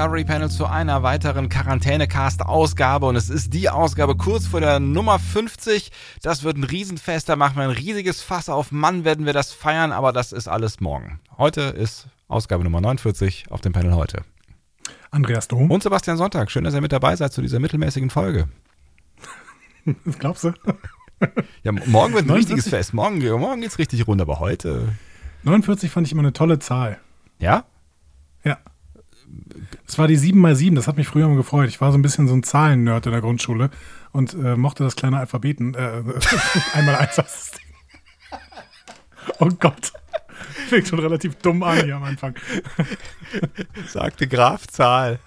Discovery Panel zu einer weiteren Quarantänecast-Ausgabe und es ist die Ausgabe kurz vor der Nummer 50. Das wird ein Riesenfest, da machen wir ein riesiges Fass auf. Mann, werden wir das feiern, aber das ist alles morgen. Heute ist Ausgabe Nummer 49 auf dem Panel heute. Andreas Dom. Und Sebastian Sonntag, schön, dass ihr mit dabei seid zu dieser mittelmäßigen Folge. Glaubst du? Ja, morgen wird ein 49? richtiges Fest. Morgen, morgen geht's richtig rund, aber heute. 49 fand ich immer eine tolle Zahl. Ja? Ja. Es war die 7 mal 7 das hat mich früher immer gefreut. Ich war so ein bisschen so ein Zahlen-Nerd in der Grundschule und äh, mochte das kleine Alphabeten, äh, einmal eins. Oh Gott. Fängt schon relativ dumm an hier am Anfang. Sagte Graf Zahl.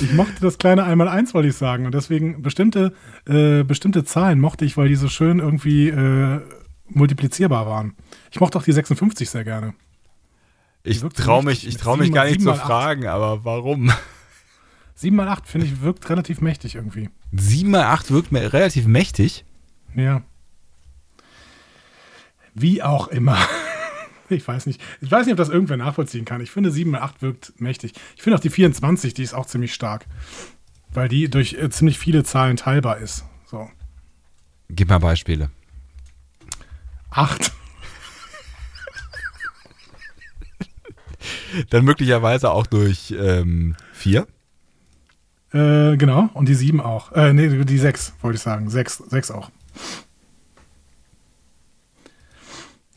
Ich mochte das kleine einmal eins, wollte ich sagen. Und deswegen bestimmte, äh, bestimmte Zahlen mochte ich, weil die so schön irgendwie äh, multiplizierbar waren. Ich mochte auch die 56 sehr gerne. Ich traue mich, ich trau mich gar nicht zu fragen, aber warum? 7 mal 8, finde ich, wirkt relativ mächtig irgendwie. 7 mal 8 wirkt mir relativ mächtig. Ja. Wie auch immer. Ich weiß nicht. Ich weiß nicht, ob das irgendwer nachvollziehen kann. Ich finde 7 mal 8 wirkt mächtig. Ich finde auch die 24, die ist auch ziemlich stark. Weil die durch äh, ziemlich viele Zahlen teilbar ist. So. Gib mal Beispiele. 8. Dann möglicherweise auch durch ähm, 4. Äh, genau. Und die 7 auch. Äh, nee, die 6, wollte ich sagen. 6, 6 auch.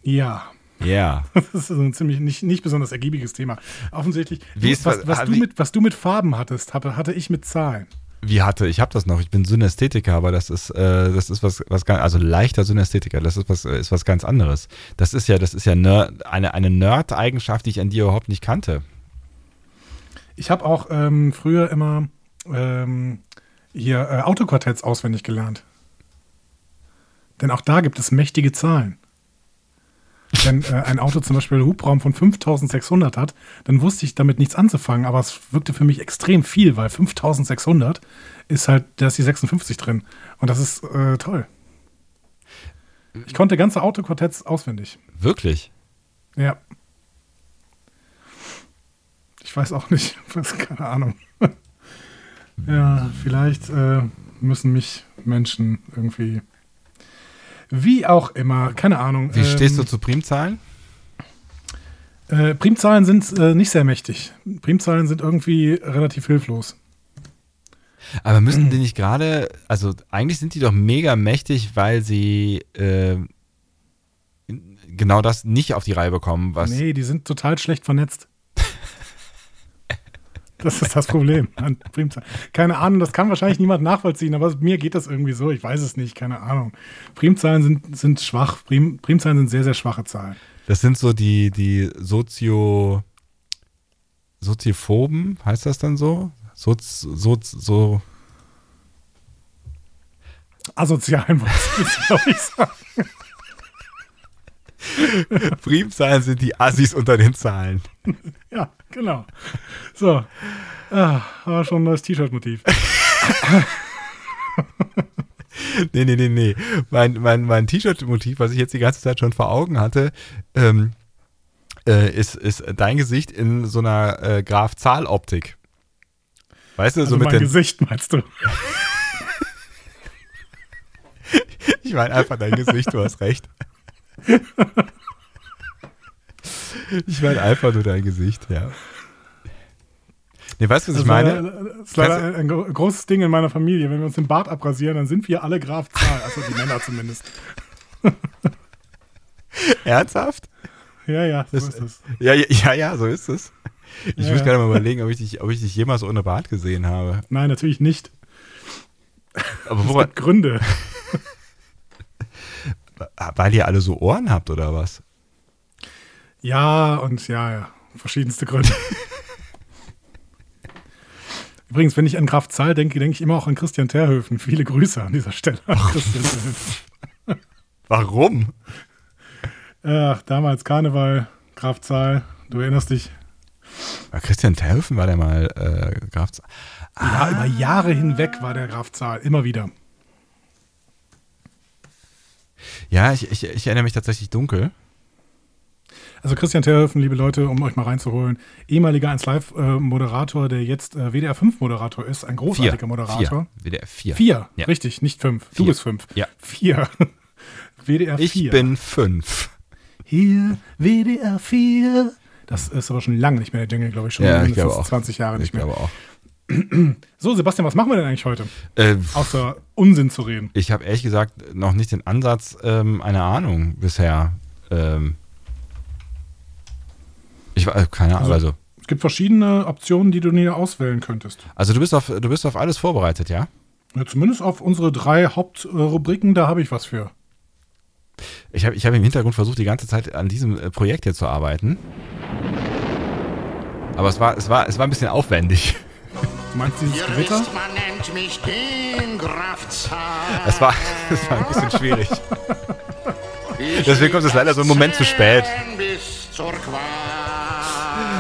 Ja. Ja. Das ist so ein ziemlich nicht, nicht besonders ergiebiges Thema. Offensichtlich, ist- was, was, ah, du mit, was du mit Farben hattest, hatte, hatte ich mit Zahlen. Wie hatte, ich habe das noch, ich bin Synästhetiker, aber das ist, äh, das ist was, was ganz, also leichter Synästhetiker, das ist was, äh, ist was ganz anderes. Das ist ja, das ist ja Nerd, eine, eine Nerd-Eigenschaft, die ich an dir überhaupt nicht kannte. Ich habe auch ähm, früher immer ähm, hier äh, Autoquartetts auswendig gelernt. Denn auch da gibt es mächtige Zahlen. Wenn äh, ein Auto zum Beispiel einen Hubraum von 5600 hat, dann wusste ich damit nichts anzufangen, aber es wirkte für mich extrem viel, weil 5600 ist halt, da ist die 56 drin. Und das ist äh, toll. Ich konnte ganze Autoquartetts auswendig. Wirklich. Ja. Ich weiß auch nicht, was, keine Ahnung. ja, vielleicht äh, müssen mich Menschen irgendwie. Wie auch immer, keine Ahnung. Wie stehst du ähm, zu Primzahlen? Äh, Primzahlen sind äh, nicht sehr mächtig. Primzahlen sind irgendwie relativ hilflos. Aber müssen die nicht gerade, also eigentlich sind die doch mega mächtig, weil sie äh, genau das nicht auf die Reihe bekommen, was. Nee, die sind total schlecht vernetzt. Das ist das Problem an Primzahlen. Keine Ahnung, das kann wahrscheinlich niemand nachvollziehen, aber mir geht das irgendwie so. Ich weiß es nicht, keine Ahnung. Primzahlen sind, sind schwach. Prim, Primzahlen sind sehr, sehr schwache Zahlen. Das sind so die, die Sozio. Soziophoben, heißt das dann so? Soz, Soz, so. Asozialen wollte ich, glaube ich, sagen. Primzahlen sind die Assis unter den Zahlen. Ja, genau. So. Ah, war schon ein neues T-Shirt-Motiv. Nee, nee, nee, nee. Mein, mein, mein T-Shirt-Motiv, was ich jetzt die ganze Zeit schon vor Augen hatte, ähm, äh, ist, ist dein Gesicht in so einer äh, Graf-Zahl-Optik. Weißt du, Also so mit mein. Gesicht, meinst du? Ich meine einfach dein Gesicht, du hast recht. Ich meine einfach nur dein Gesicht, ja. Nee, weißt du, was ich Das meine? war- Das ist leider ein, ein gro- großes Ding in meiner Familie. Wenn wir uns den Bart abrasieren, dann sind wir alle Graf Zahl. Also die Männer zumindest. Ernsthaft? Ja, ja, so Das- ist es. Ja, ja, ja, so ist es. Ich Ja, muss gerade mal überlegen, ob ich, dich, ob ich dich jemals ohne Bart gesehen habe. Nein, natürlich nicht. Aber Es gibt Gründe. Weil ihr alle so Ohren habt oder was? Ja, und ja, ja. Verschiedenste Gründe. Übrigens, wenn ich an Graf Zahl denke, denke ich immer auch an Christian Terhöfen. Viele Grüße an dieser Stelle. An Christian Terhöfen. Warum? Ach, damals Karneval, Graf Zahl, du erinnerst dich. Christian Terhöfen war der mal äh, Graf. Ja, über Jahre hinweg war der Graf Zahl, immer wieder. Ja, ich, ich, ich erinnere mich tatsächlich dunkel. Also Christian Terhöfen, liebe Leute, um euch mal reinzuholen, ehemaliger 1 Live-Moderator, der jetzt äh, WDR 5-Moderator ist, ein großartiger Vier. Moderator. Vier. WDR 4. Vier, Ja. richtig, nicht fünf. Du Vier. bist fünf. Ja. Vier. WDR Ich 4. bin fünf. Hier, WDR 4. Das ist aber schon lange nicht mehr der Jingle, glaube ich, schon Ja, ich mindestens glaube auch. 20 Jahre Ich nicht mehr. glaube auch. So, Sebastian, was machen wir denn eigentlich heute? Äh, Außer Unsinn zu reden. ich habe ehrlich gesagt noch nicht den Ansatz ähm, einer Ahnung bisher. Ähm, ich war keine Ahnung. Also- Also, Es gibt verschiedene Optionen, die du dir auswählen könntest. also du bist auf du bist auf alles vorbereitet, ja? Ja, zumindest auf unsere drei Hauptrubriken, da habe ich was für. Ich habe ich hab im Hintergrund versucht, die ganze Zeit an diesem äh, Projekt hier zu arbeiten. Aber es war, es war, es war ein bisschen aufwendig. Du meinst dieses Ihr Gewitter? wisst, man nennt mich den Graf. Es war, es war ein bisschen schwierig. Deswegen kommt es leider so einen Moment zu spät. Bis zur.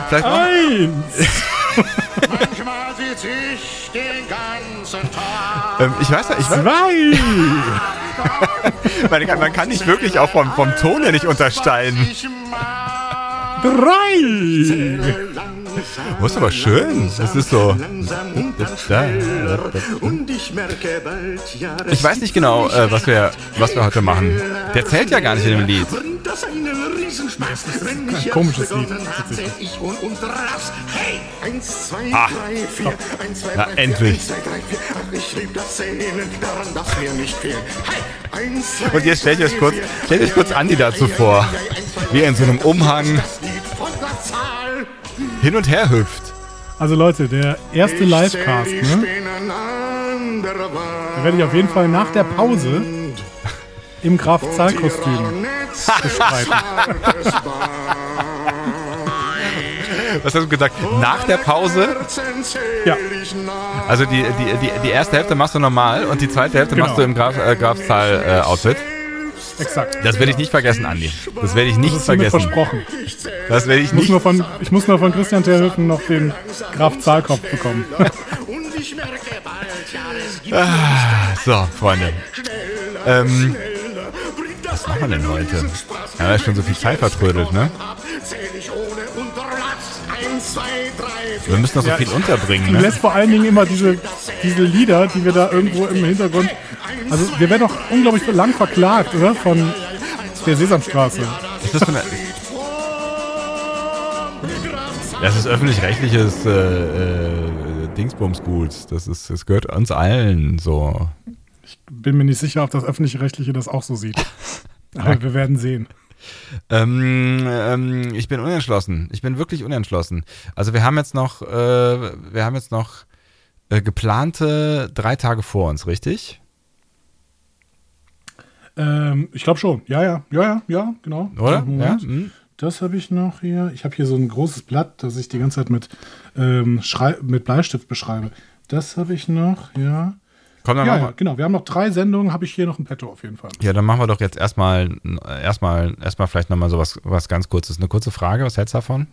Vielleicht noch, Eins! Manchmal sitz ich den ganzen Tag. ähm, ich weiß nicht, ich weiß, Zwei! man, kann, man kann nicht wirklich auch vom, vom Ton her nicht untersteigen. Drei! Oh, ist aber schön. Das ist so. Ich weiß nicht genau, äh, was wir, was wir heute machen. Der zählt ja gar nicht in dem Lied. Das ich ein komisches Lied, Ah. Na, endlich. Und jetzt stellt euch kurz, vier. stellt euch kurz Andi dazu vor. Wie er in so einem Umhang hin und her hüpft. Also Leute, der erste Livecast, ne? Da werde ich auf jeden Fall nach der Pause im Graf Zahl Kostüm bestreiten. Was hast du gesagt? Nach der Pause? Ja. Also die, die, die, die erste Hälfte machst du normal und die zweite Hälfte Genau. machst du im Graf, äh, Grafzahl-Outfit. Exakt. das werde ich nicht vergessen, Andi. Das werde ich nicht Das ist vergessen. versprochen. Das werde ich Ich muss, nicht. nur von, ich muss nur von Christian Terhöfen noch den Graf Zahlkopf bekommen. Gibt So, Freunde. Ähm, was machen wir denn heute? Ja, ist schon so viel Zeit vertrödelt, ne? Wir müssen noch so viel unterbringen, Du ne? lässt vor allen Dingen immer diese, diese Lieder, die wir da irgendwo im Hintergrund. Also, wir werden doch unglaublich lang verklagt, oder? Von der Sesamstraße. Ist das, eine, das ist öffentlich-rechtliches äh, äh, Dingsbums-Gut. Das, ist, das gehört uns allen so. Bin mir nicht sicher, ob das Öffentlich-Rechtliche das auch so sieht. Aber wir werden sehen. Ähm, ähm, ich bin unentschlossen. Ich bin wirklich unentschlossen. Also wir haben jetzt noch, äh, wir haben jetzt noch äh, geplante drei Tage vor uns, richtig? Ähm, ich glaube schon. Ja, ja, ja, ja, ja, genau. Oder? Ja? Hm? Das habe ich noch hier. Ich habe hier so ein großes Blatt, das ich die ganze Zeit mit, ähm, mit Bleistift beschreibe. Das habe ich noch, ja. Komm, dann Ja, machen ja, wir. genau. Wir haben noch drei Sendungen, habe ich hier noch ein Petto auf jeden Fall. Ja, dann machen wir doch jetzt erstmal, erstmal, erstmal vielleicht nochmal so was, was ganz kurzes. Eine kurze Frage, was hältst du davon?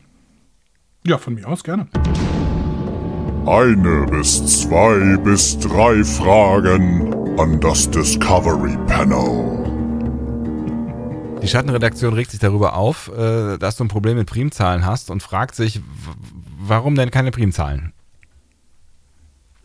Ja, von mir aus gerne. Eine bis zwei bis drei Fragen an das Discovery Panel. Die Schattenredaktion regt sich darüber auf, äh, dass du ein Problem mit Primzahlen hast und fragt sich, warum denn keine Primzahlen?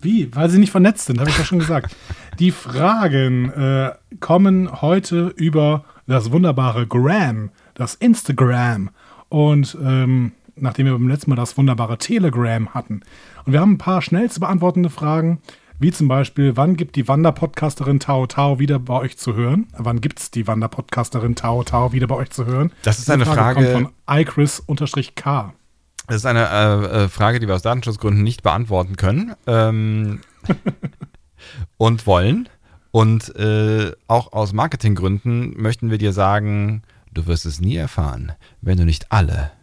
Wie? Weil sie nicht vernetzt sind, habe ich ja schon gesagt. Die Fragen äh, kommen heute über das wunderbare Gram, das Instagram. Und ähm, nachdem wir beim letzten Mal das wunderbare Telegram hatten. Und wir haben ein paar schnell zu beantwortende Fragen, wie zum Beispiel, wann gibt die Wanderpodcasterin Tao Tao wieder bei euch zu hören? Wann gibt es die Wanderpodcasterin Tao Tao wieder bei euch zu hören? Das ist Diese eine Frage- kommt von iChris-K. Das ist eine äh, äh, Frage, die wir aus Datenschutzgründen nicht beantworten können ähm, und wollen. Und äh, auch aus Marketinggründen möchten wir dir sagen, du wirst es nie erfahren, wenn du nicht alle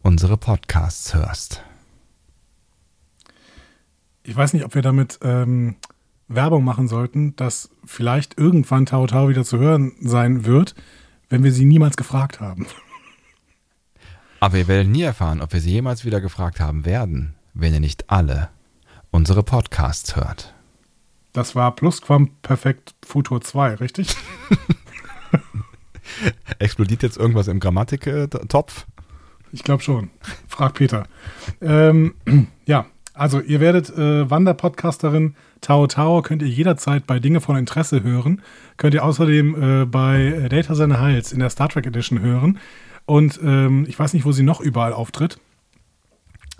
unsere Podcasts hörst. Ich weiß nicht, ob wir damit ähm, Werbung machen sollten, dass vielleicht irgendwann Tao Tao wieder zu hören sein wird, wenn wir sie niemals gefragt haben. Aber ihr werdet nie erfahren, ob wir sie jemals wieder gefragt haben werden, wenn ihr nicht alle unsere Podcasts hört. Das war Plusquamperfekt Futur 2, richtig? Explodiert jetzt irgendwas im Grammatiktopf? Ich glaube schon. Frag Peter. Ähm, ja, also ihr werdet äh, Wanderpodcasterin Tao Tao könnt ihr jederzeit bei Dinge von Interesse hören. Könnt ihr außerdem äh, bei Data Seine Hals in der Star Trek Edition hören. Und ähm, ich weiß nicht, wo sie noch überall auftritt.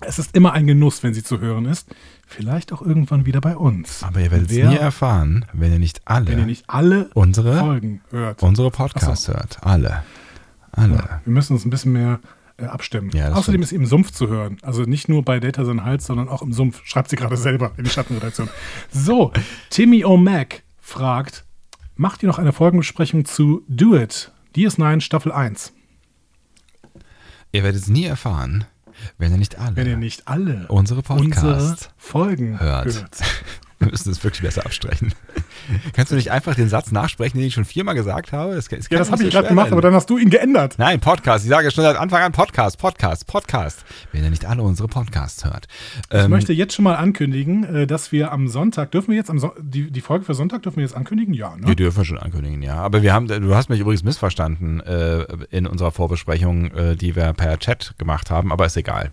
Es ist immer ein Genuss, wenn sie zu hören ist. Vielleicht auch irgendwann wieder bei uns. Aber ihr werdet es nie erfahren, wenn ihr nicht alle ihr nicht alle unsere, Folgen hört. unsere Podcasts hört. Alle. Alle. Ja, wir müssen uns ein bisschen mehr äh, abstimmen. Ja, Außerdem stimmt. ist sie im Sumpf zu hören. Also nicht nur bei Data Sein Hals, sondern auch im Sumpf. Schreibt sie gerade selber in die Schattenredaktion. So, Timmy O'Mac fragt, macht ihr noch eine Folgenbesprechung zu Do It? DS9 Staffel 1. Ihr werdet es nie erfahren, wenn ihr nicht alle Wenn ihr nicht alle unsere Podcasts unsere Folgen hört. hört. Wir müssen es wirklich besser abstreichen. Kannst du nicht einfach den Satz nachsprechen, den ich schon viermal gesagt habe? Es, es Ja, das habe so ich gerade gemacht, aber dann hast du ihn geändert. Nein, Podcast. Ich sage schon seit Anfang an Podcast, Podcast, Podcast. Wenn ihr nicht alle unsere Podcasts hört. Ich Ähm, möchte jetzt schon mal ankündigen, äh, dass wir am Sonntag, dürfen wir jetzt am Son die, die Folge für Sonntag dürfen wir jetzt ankündigen? Ja, ne? wir dürfen schon ankündigen, ja. Aber wir haben, du hast mich übrigens missverstanden äh, in unserer Vorbesprechung, äh, die wir per Chat gemacht haben, aber ist egal.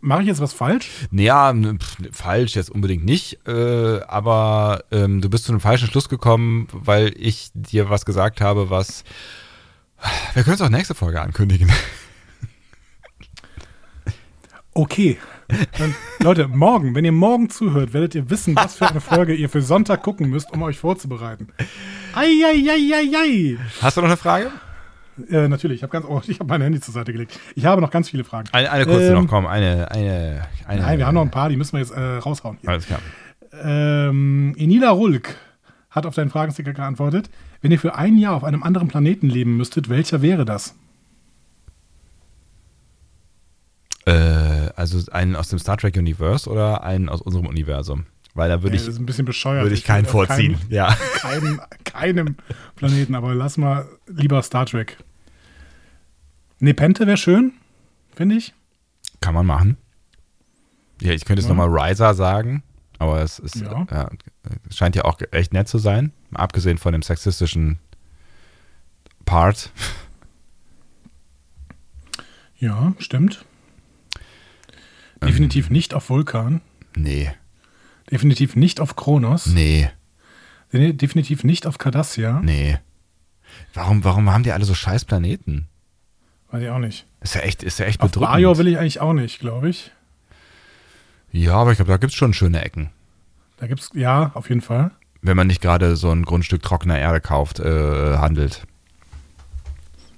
Mache ich jetzt was falsch? Naja, pf, falsch jetzt unbedingt nicht, äh, aber ähm, du bist zu einem falschen Schluss gekommen, weil ich dir was gesagt habe, was. Wir können es auch nächste Folge ankündigen. Okay. Dann, Leute, morgen, wenn ihr morgen zuhört, werdet ihr wissen, was für eine Folge ihr für Sonntag gucken müsst, um euch vorzubereiten. Eieieiei. Hast du noch eine Frage? Äh, natürlich, ich habe ganz, oh, ich habe mein Handy zur Seite gelegt. Ich habe noch ganz viele Fragen. Eine, eine kurze Ähm, noch, komm, eine, eine, eine. Nein, wir haben noch ein paar, die müssen wir jetzt äh, raushauen. Hier. Alles klar. Ähm, Enila Rulk hat auf deinen Fragensticker geantwortet. Wenn ihr für ein Jahr auf einem anderen Planeten leben müsstet, welcher wäre das? Äh, also einen aus dem Star Trek Universe oder einen aus unserem Universum? Weil da würde Äh, ich, das ist ein bisschen bescheuert. würde ich keinen vorziehen. Keinem, Ja. keinem, keinem Planeten, aber lass mal lieber Star Trek. Nepente wäre schön, finde ich. Kann man machen. Ja, ich könnte jetzt Ja. nochmal Riser sagen, aber es ist, Ja. ja. es scheint ja auch echt nett zu sein, abgesehen von dem sexistischen Part. Ja, stimmt. Definitiv nicht auf Vulkan. Nee, Definitiv nicht auf Kronos. nee, Nee, Definitiv nicht auf Cardassia. nee. Warum, warum haben die alle so scheiß Planeten? Weiß ich auch nicht. Ist ja echt, ist ja echt Auf bedrückend. Bajor will ich eigentlich auch nicht, glaube ich. ja, aber ich glaube, da gibt es schon schöne Ecken. Da gibt's, ja, auf jeden Fall. Wenn man nicht gerade so ein Grundstück trockener Erde kauft, äh, handelt.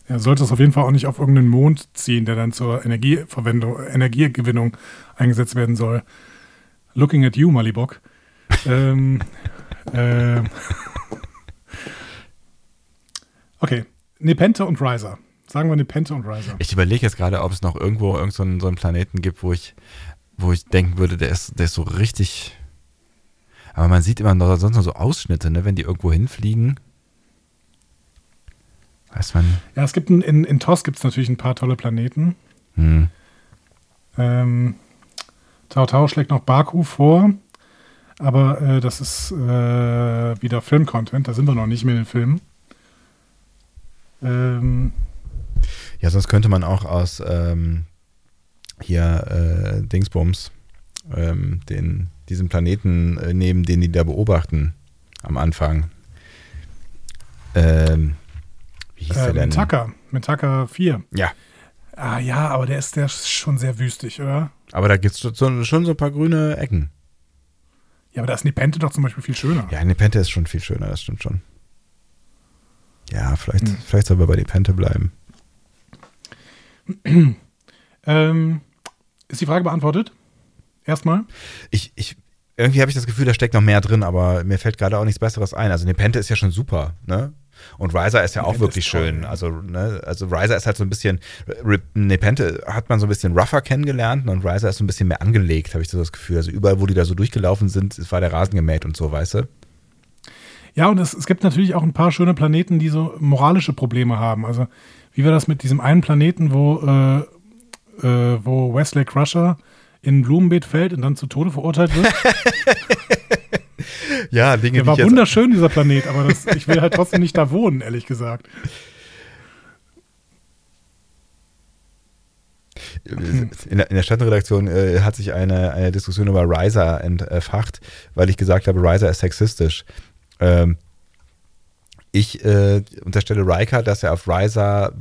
Er sollte es auf jeden Fall auch nicht auf irgendeinen Mond ziehen, der dann zur Energieverwendung, Energiegewinnung eingesetzt werden soll. Looking at you, Malibok. ähm, ähm, okay, Nepente und Riser. Sagen wir Nepente und Riser. Ich überlege jetzt gerade, ob es noch irgendwo irgend so einen, so einen Planeten gibt, wo ich, wo ich denken würde, der ist, der ist so richtig. Aber man sieht immer noch, sonst nur so Ausschnitte, ne, wenn die irgendwo hinfliegen. Weiß man. Ja, es gibt ein, in, in TOS gibt es natürlich ein paar tolle Planeten. Hm. Ähm, Tao Tao schlägt noch Baku vor, aber äh, das ist äh, wieder Film-Content, da sind wir noch nicht mehr in den Filmen. Ähm, Ja, sonst könnte man auch aus ähm, hier äh, Dingsbums ähm, den, diesen Planeten äh, nehmen, den die da beobachten am Anfang. Ähm, wie hieß äh, der denn? Mentaka, Mentaka 4. Ja, Ah ja, aber der ist, der ist schon sehr wüstig, oder? aber da gibt es schon, schon so ein paar grüne Ecken. Ja, aber da ist Nepente doch zum Beispiel viel schöner. Ja, Nepente ist schon viel schöner, das stimmt schon. Ja, vielleicht, Hm. vielleicht sollen wir bei Nepente bleiben. Ähm, ist die Frage beantwortet? Erstmal? Ich, ich, irgendwie habe ich das Gefühl, da steckt noch mehr drin, aber mir fällt gerade auch nichts Besseres ein. Also Nepente ist ja schon super, ne? Und Riser ist ja auch Nepente wirklich ist toll, schön. Also, ne, also Riser ist halt so ein bisschen, Nepente hat man so ein bisschen rougher kennengelernt und Riser ist so ein bisschen mehr angelegt, habe ich so das Gefühl. Also überall, wo die da so durchgelaufen sind, war der Rasen gemäht und so, weißt du? Ja, und es, es gibt natürlich auch ein paar schöne Planeten, die so moralische Probleme haben. Also, wie war das mit diesem einen Planeten, wo, äh, äh, wo Wesley Crusher in ein Blumenbeet fällt und dann zu Tode verurteilt wird? Ja, Dinge, Der war wunderschön, dieser Planet, aber das, ich will halt trotzdem nicht da wohnen, ehrlich gesagt. In der, in der Stadtredaktion äh, hat sich eine, eine Diskussion über Riser entfacht, weil ich gesagt habe, Riser ist sexistisch. Ähm, ich äh, unterstelle Riker, dass er auf Riser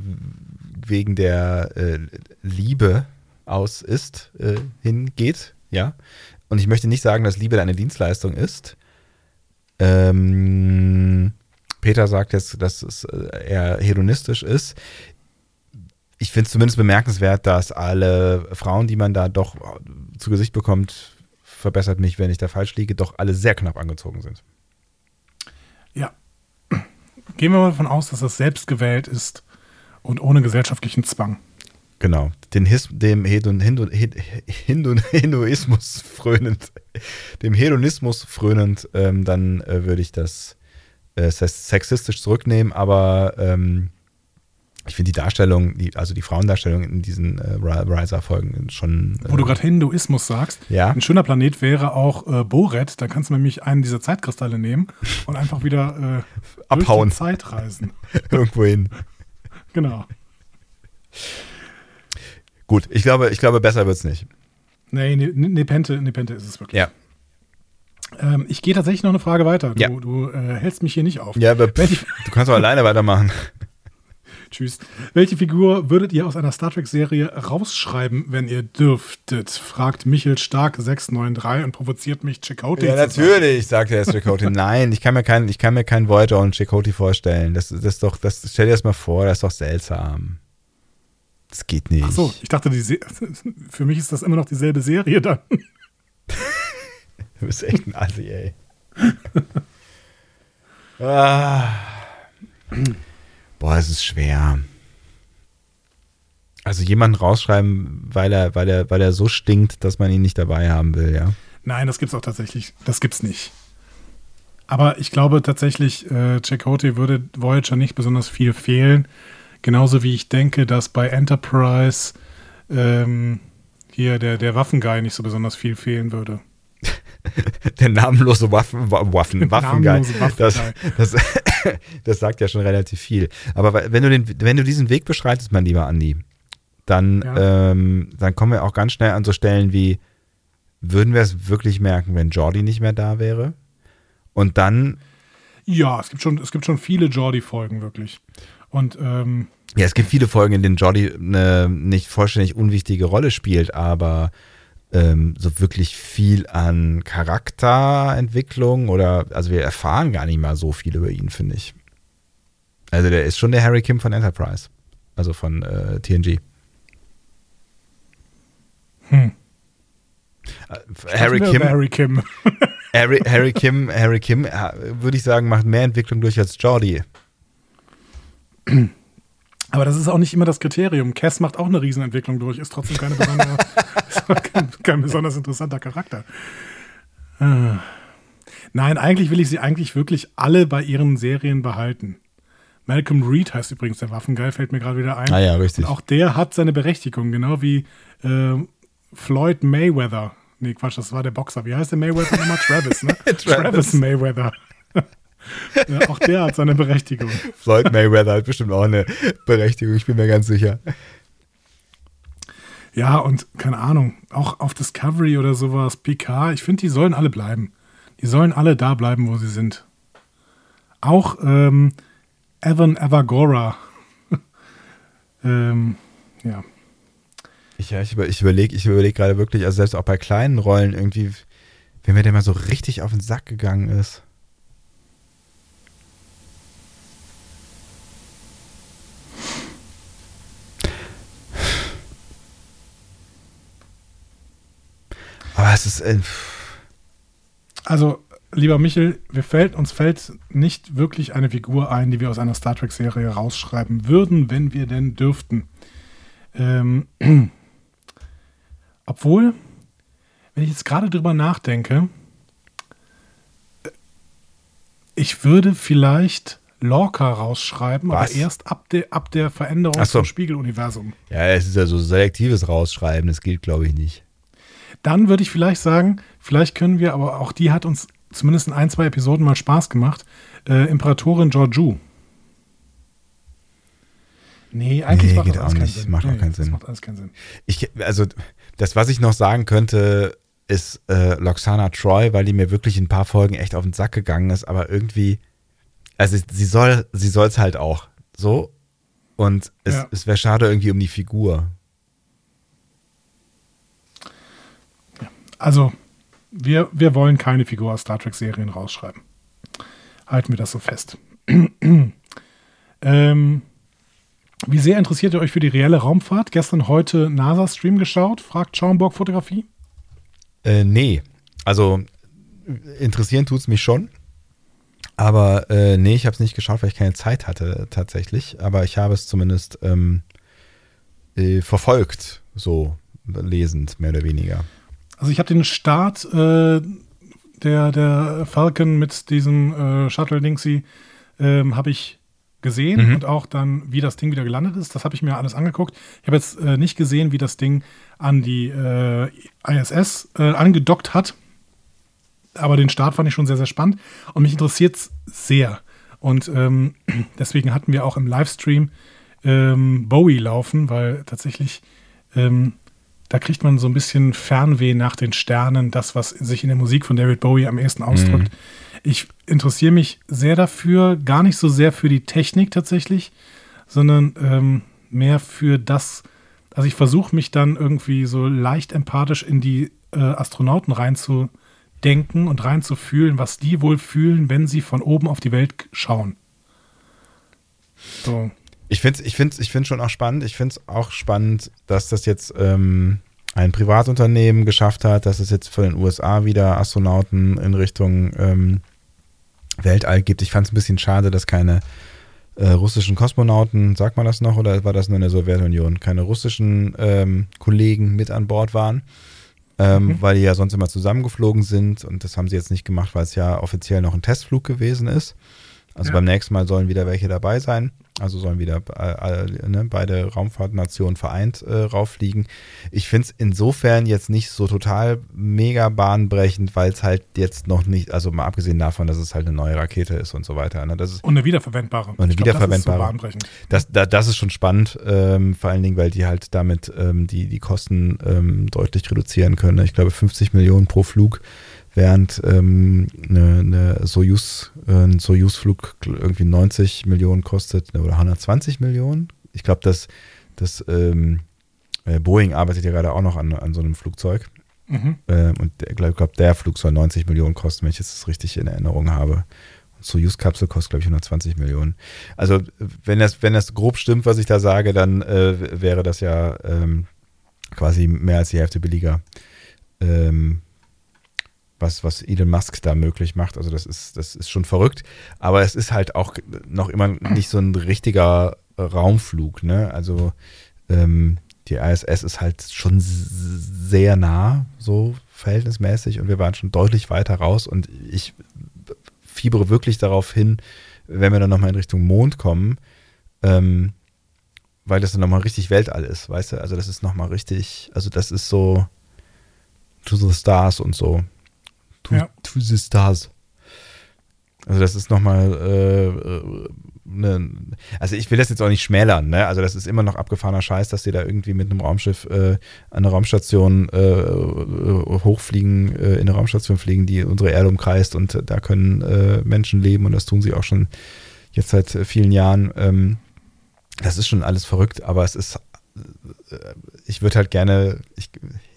wegen der äh, Liebe aus ist, äh, hingeht, ja. Und ich möchte nicht sagen, dass Liebe eine Dienstleistung ist. Ähm, Peter sagt jetzt, dass es äh, eher hedonistisch ist ich finde es zumindest bemerkenswert, dass alle Frauen, die man da doch zu Gesicht bekommt, verbessert mich, wenn ich da falsch liege, doch alle sehr knapp angezogen sind. Ja. Gehen wir mal davon aus, dass das selbst gewählt ist und ohne gesellschaftlichen Zwang. Genau. Den His, dem Hedon, Hindu, Hin- Hindu, Hinduismus frönend, dem Hedonismus frönend, ähm, dann äh, würde ich das äh, sexistisch zurücknehmen, aber ähm, ich finde die Darstellung, die, also die Frauendarstellung in diesen äh, Riser-Folgen schon. Äh, Wo du gerade Hinduismus sagst, Ja. ein schöner Planet wäre auch äh, Boret. Da kannst du nämlich einen dieser Zeitkristalle nehmen und einfach wieder äh, Abhauen. durch Zeit reisen. irgendwo hin. Genau. Gut, ich glaube, ich glaube, besser wird's nicht. Nee, Ne- Nepente, Nepente ist es wirklich. Ja. Ähm, ich gehe tatsächlich noch eine Frage weiter. Du, Ja. du äh, hältst mich hier nicht auf. Ja, aber pff, du kannst doch alleine weitermachen. tschüss. Welche Figur würdet ihr aus einer Star Trek-Serie rausschreiben, wenn ihr dürftet? Fragt Michel Stark 693 und provoziert mich Chakotay. Ja, natürlich, sagt er Chakotay. Nein, ich kann mir keinen, ich kann mir keinen Voyager und Chakotay vorstellen. Das, das ist doch, das stell dir das mal vor, das ist doch seltsam. Das geht nicht. Ach so, ich dachte, für mich ist das immer noch dieselbe Serie dann. Du bist echt ein Assi, ey. ah. Boah, es ist schwer. Also jemanden rausschreiben, weil er, weil er, weil er so stinkt, dass man ihn nicht dabei haben will, ja. Nein, das gibt's auch tatsächlich. Das gibt's nicht. Aber ich glaube tatsächlich, äh, Chakotay würde Voyager nicht besonders viel fehlen. Genauso wie ich denke, dass bei Enterprise ähm, hier der, der Waffenguy nicht so besonders viel fehlen würde. Der namenlose Waffen, Wa- Waffen, Waffengeil. Namenlose Waffengeil. Das, das, das sagt ja schon relativ viel. Aber wenn du, den, wenn du diesen Weg beschreitest, mein lieber Andi, dann, Ja. ähm, dann kommen wir auch ganz schnell an so Stellen wie, würden wir es wirklich merken, wenn Jordi nicht mehr da wäre? Und dann, Ja, es gibt schon, es gibt schon viele Jordi-Folgen, wirklich. Und ähm, ja, es gibt viele Folgen, in denen Jordi eine nicht vollständig unwichtige Rolle spielt, aber ähm, so wirklich viel an Charakterentwicklung oder, also wir erfahren gar nicht mal so viel über ihn, finde ich. Also der ist schon der Harry Kim von Enterprise, also von äh, TNG. Hm. Äh, Harry Kim, Harry Kim. Harry, Harry Kim, Harry Kim, äh, würde ich sagen, macht mehr Entwicklung durch als Jordi. Aber das ist auch nicht immer das Kriterium. Cass macht auch eine Riesenentwicklung durch, ist trotzdem keine besondere, kein, kein besonders interessanter Charakter. Ah. Nein, eigentlich will ich sie eigentlich wirklich alle bei ihren Serien behalten. Malcolm Reed heißt übrigens der Waffengeil, fällt mir gerade wieder ein. Ah ja, richtig. Und auch der hat seine Berechtigung, genau wie äh, Floyd Mayweather. Nee, Quatsch, das war der Boxer. Wie heißt der Mayweather nochmal? Travis, ne? Travis Mayweather. Ja, auch der hat seine Berechtigung. Floyd Mayweather hat bestimmt auch eine Berechtigung, ich bin mir ganz sicher. Ja, und keine Ahnung, auch auf Discovery oder sowas, PK, ich finde, die sollen alle bleiben. Die sollen alle da bleiben, wo sie sind. Auch ähm, Evan Evagora. ähm, ja. Ich, ja, ich, über, ich überlege ich überleg gerade wirklich, also selbst auch bei kleinen Rollen irgendwie, wenn mir der mal so richtig auf den Sack gegangen ist. Ist, äh, Also, lieber Michel, wir fällt, uns fällt nicht wirklich eine Figur ein, die wir aus einer Star Trek-Serie rausschreiben würden, wenn wir denn dürften. Ähm, obwohl, wenn ich jetzt gerade drüber nachdenke, äh, ich würde vielleicht Lorca rausschreiben, Was? aber erst ab, der ab der Veränderung so. vom Spiegeluniversum. Ja, es ist ja so selektives Rausschreiben, das gilt, glaube ich, nicht. Dann würde ich vielleicht sagen, vielleicht können wir, aber auch die hat uns zumindest in ein, zwei Episoden mal Spaß gemacht, äh, Imperatorin Georgiou. Nee, eigentlich Nee, macht geht das auch keinen nicht. Sinn. Macht auch Nee, keinen das Sinn. macht alles keinen Sinn. Ich, also, das, was ich noch sagen könnte, ist äh, Loxana Troy, weil die mir wirklich in ein paar Folgen echt auf den Sack gegangen ist, aber irgendwie, also sie soll, sie soll es halt auch so. Und es, Ja. es wäre schade irgendwie um die Figur. Also, wir, wir wollen keine Figur aus Star Trek-Serien rausschreiben. Halten wir das so fest. ähm, wie sehr interessiert ihr euch für die reelle Raumfahrt? Gestern, heute NASA-Stream geschaut? Fragt Schaumburg Fotografie. Äh, nee. Also interessieren tut's mich schon. Aber äh, nee, ich habe es nicht geschaut, weil ich keine Zeit hatte tatsächlich. Aber ich habe es zumindest ähm, äh, verfolgt, so lesend, mehr oder weniger. Also ich habe den Start äh, der, der Falcon mit diesem äh, Shuttle-Dingsy ähm, habe ich gesehen Mhm. und auch dann, wie das Ding wieder gelandet ist. Das habe ich mir alles angeguckt. Ich habe jetzt äh, nicht gesehen, wie das Ding an die äh, ISS äh, angedockt hat. Aber den Start fand ich schon sehr, sehr spannend und mich interessiert es sehr. Und ähm, deswegen hatten wir auch im Livestream ähm, Bowie laufen, weil tatsächlich ähm, da kriegt man so ein bisschen Fernweh nach den Sternen, das, was sich in der Musik von David Bowie am ehesten ausdrückt. Ich interessiere mich sehr dafür, gar nicht so sehr für die Technik tatsächlich, sondern ähm, mehr für das, also ich versuche mich dann irgendwie so leicht empathisch in die äh, Astronauten reinzudenken und reinzufühlen, was die wohl fühlen, wenn sie von oben auf die Welt schauen. So. Ich finde es ich find's, ich find's schon auch spannend. Ich finde es auch spannend, dass das jetzt ähm, ein Privatunternehmen geschafft hat, dass es jetzt von den USA wieder Astronauten in Richtung ähm, Weltall gibt. Ich fand es ein bisschen schade, dass keine äh, russischen Kosmonauten, sagt man das noch, oder war das nur in der Sowjetunion, keine russischen ähm, Kollegen mit an Bord waren, ähm, weil die ja sonst immer zusammengeflogen sind und das haben sie jetzt nicht gemacht, weil es ja offiziell noch ein Testflug gewesen ist. Also Ja. beim nächsten Mal sollen wieder welche dabei sein. Also sollen wieder äh, äh, ne, beide Raumfahrtnationen vereint äh, rauffliegen. Ich finde es insofern jetzt nicht so total mega bahnbrechend, weil es halt jetzt noch nicht, also mal abgesehen davon, dass es halt eine neue Rakete ist und so weiter. Ne? Das ist Und eine wiederverwendbare. eine Ich glaub, Das ist wiederverwendbare. so bahnbrechend. das, da, das ist schon spannend, ähm, vor allen Dingen, weil die halt damit ähm, die, die Kosten ähm, deutlich reduzieren können. Ich glaube 50 Millionen pro Flug, während ähm, eine, eine Soyuz, äh, ein Soyuz-Flug irgendwie 90 Millionen kostet ne, oder 120 Millionen. Ich glaube, dass das ähm, äh, Boeing arbeitet ja gerade auch noch an, an so einem Flugzeug. Mhm. Ähm, und ich glaube, glaub, der Flug soll 90 Millionen kosten, wenn ich jetzt das richtig in Erinnerung habe. Und Soyuz-Kapsel kostet, glaube ich, 120 Millionen. Also, wenn das, wenn das grob stimmt, was ich da sage, dann äh, wäre das ja ähm, quasi mehr als die Hälfte billiger. Ähm, was, was Elon Musk da möglich macht. Also das ist, das ist schon verrückt. Aber es ist halt auch noch immer nicht so ein richtiger Raumflug. Ne? Also ähm, die ISS ist halt schon sehr nah, so verhältnismäßig. Und wir waren schon deutlich weiter raus. Und ich fiebere wirklich darauf hin, wenn wir dann nochmal in Richtung Mond kommen, ähm, weil das dann nochmal richtig Weltall ist, weißt du? Also das ist nochmal richtig, also das ist so to the stars und so. To, Ja. to the stars. Also das ist nochmal, äh, äh, ne, also ich will das jetzt auch nicht schmälern, ne? Also das ist immer noch abgefahrener Scheiß, dass die da irgendwie mit einem Raumschiff äh, an eine Raumstation äh, äh, hochfliegen, äh, in eine Raumstation fliegen, die unsere Erde umkreist und da können äh, Menschen leben und das tun sie auch schon jetzt seit vielen Jahren. Ähm, das ist schon alles verrückt, aber es ist, äh, ich würde halt gerne, ich,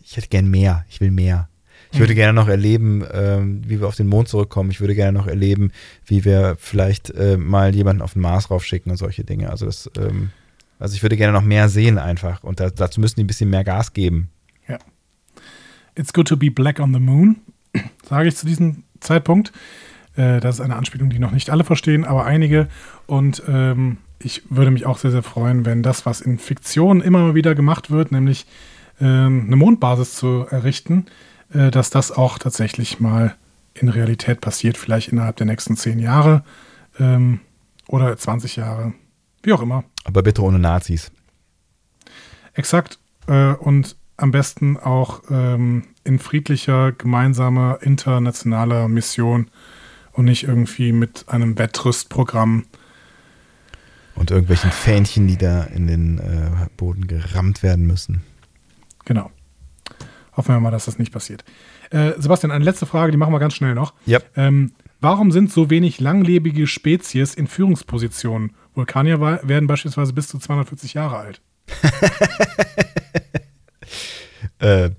ich hätte gern mehr, ich will mehr. Ich würde gerne noch erleben, ähm, wie wir auf den Mond zurückkommen. Ich würde gerne noch erleben, wie wir vielleicht äh, mal jemanden auf den Mars raufschicken und solche Dinge. Also das, ähm, also ich würde gerne noch mehr sehen einfach. Und da, dazu müssen die ein bisschen mehr Gas geben. It's good to be black on the moon. sage ich zu diesem Zeitpunkt. Äh, das ist eine Anspielung, die noch nicht alle verstehen, aber einige. Und ähm, ich würde mich auch sehr, sehr freuen, wenn das, was in Fiktion immer wieder gemacht wird, nämlich ähm, eine Mondbasis zu errichten, dass das auch tatsächlich mal in Realität passiert, vielleicht innerhalb der nächsten zehn Jahre ähm, oder 20 Jahre, wie auch immer. Aber bitte ohne Nazis. Exakt. Äh, und am besten auch ähm, in friedlicher, gemeinsamer, internationaler Mission und nicht irgendwie mit einem Wettrüstprogramm. Und irgendwelchen Fähnchen, die da in den äh, Boden gerammt werden müssen. Genau. Hoffen wir mal, dass das nicht passiert. Äh, Sebastian, eine letzte Frage, die machen wir ganz schnell noch. Ja. Ähm, warum sind so wenig langlebige Spezies in Führungspositionen? Vulkanier werden beispielsweise bis zu 240 Jahre alt. Äh,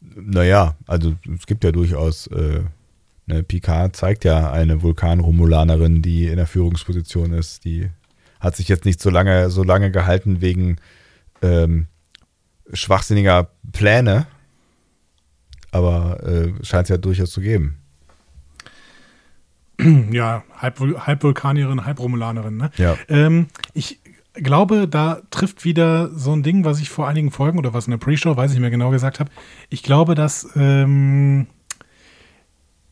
naja, also es gibt ja durchaus, äh, ne, Picard zeigt ja eine Vulkanromulanerin, die in der Führungsposition ist. Die hat sich jetzt nicht so lange, so lange gehalten wegen ähm, schwachsinniger Pläne, aber äh, scheint es ja durchaus zu geben. Ja, halb, halb Vulkanierin, halb Romulanerin. Ne? Ja. Ähm, ich glaube, da trifft wieder so ein Ding, was ich vor einigen Folgen oder was in der Pre-Show, weiß ich nicht mehr genau gesagt habe. Ich glaube, dass ähm,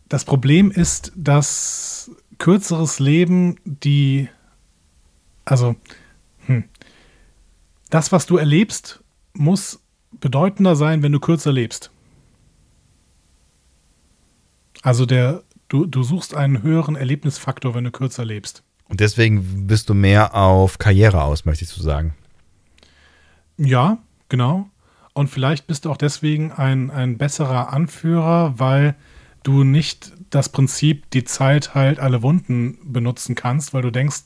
das Problem ist, dass kürzeres Leben die, also hm, das, was du erlebst, muss bedeutender sein, wenn du kürzer lebst. Also der, du, du suchst einen höheren Erlebnisfaktor, wenn du kürzer lebst. Und deswegen bist du mehr auf Karriere aus, möchtest du sagen. Ja, genau. Und vielleicht bist du auch deswegen ein, ein besserer Anführer, weil du nicht das Prinzip, die Zeit halt alle Wunden benutzen kannst, weil du denkst,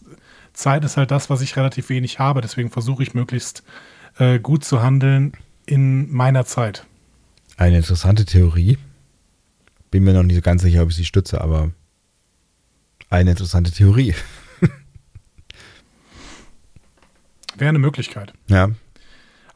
Zeit ist halt das, was ich relativ wenig habe. Deswegen versuche ich möglichst äh, gut zu handeln in meiner Zeit. Eine interessante Theorie. Bin mir noch nicht so ganz sicher, ob ich sie stütze, aber eine interessante Theorie. Wäre eine Möglichkeit. Ja,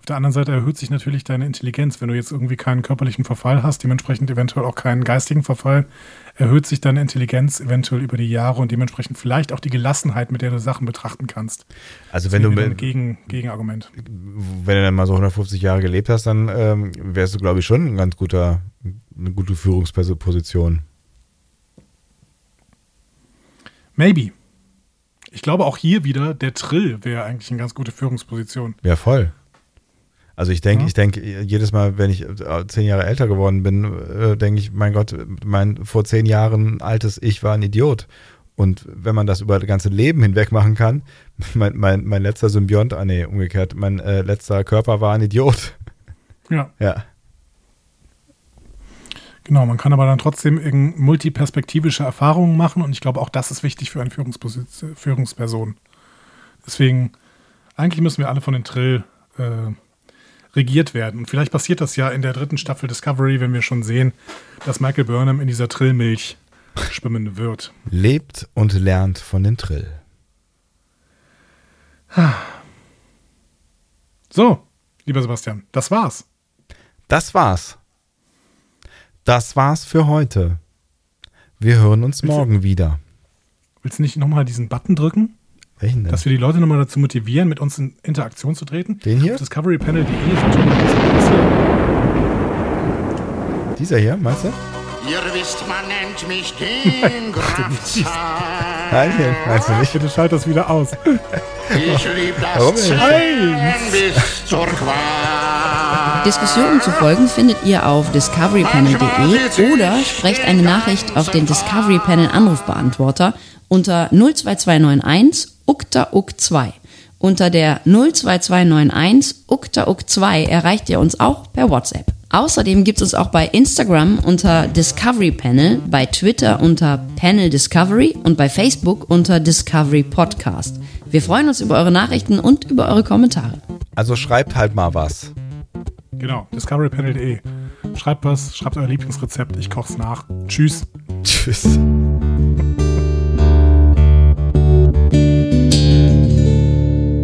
Auf der anderen Seite erhöht sich natürlich deine Intelligenz. Wenn du jetzt irgendwie keinen körperlichen Verfall hast, dementsprechend eventuell auch keinen geistigen Verfall, erhöht sich deine Intelligenz eventuell über die Jahre und dementsprechend vielleicht auch die Gelassenheit, mit der du Sachen betrachten kannst. also wenn du, mit, Gegen, Gegenargument. wenn du dann mal so 150 Jahre gelebt hast, dann ähm, wärst du, glaube ich, schon ein ganz guter, eine gute Führungsposition. Maybe. Ich glaube auch hier wieder, der Trill wäre eigentlich eine ganz gute Führungsposition. Ja, voll. Also ich denke, Ja. ich denke, jedes Mal, wenn ich äh, zehn Jahre älter geworden bin, äh, denke ich, mein Gott, mein vor zehn Jahren altes Ich war ein Idiot. Und wenn man das über das ganze Leben hinweg machen kann, mein, mein, mein letzter Symbiont, ah nee, umgekehrt, mein äh, letzter Körper war ein Idiot. Ja, Ja. genau. Man kann aber dann trotzdem multiperspektivische Erfahrungen machen und ich glaube, auch das ist wichtig für eine Führungsposi- Führungsperson. Deswegen, eigentlich müssen wir alle von den Trill äh, regiert werden. Und vielleicht passiert das ja in der dritten Staffel Discovery, wenn wir schon sehen, dass Michael Burnham in dieser Trillmilch schwimmen wird. Lebt und lernt von den Trill. So, lieber Sebastian, das war's. Das war's. Das war's für heute. Wir hören uns morgen wieder. Willst du nicht nochmal diesen Button drücken? Welchen denn? Dass wir die Leute nochmal dazu motivieren, mit uns in Interaktion zu treten. Den hier? Auf discoverypanel.de ist Dieser hier, meinst du? Ihr wisst, man nennt mich den Grafzahn. Nein, meinst du nicht? Bitte schalt das wieder aus. Ich lieb Warum das nicht? Zählen bis zur Qual. Diskussionen zu folgen findet ihr auf discoverypanel.de oder sprecht eine Nachricht auf den Discovery Panel Anrufbeantworter unter 02291 ukta uk 2. Unter der 02291 ukta uk 2 erreicht ihr uns auch per WhatsApp. Außerdem gibt es uns auch bei Instagram unter Discovery Panel, bei Twitter unter Panel Discovery und bei Facebook unter Discovery Podcast. Wir freuen uns über eure Nachrichten und über eure Kommentare. Also schreibt halt mal was. Genau, discoverypanel.de. Schreibt was, schreibt euer Lieblingsrezept, ich koch's nach. Tschüss. Tschüss.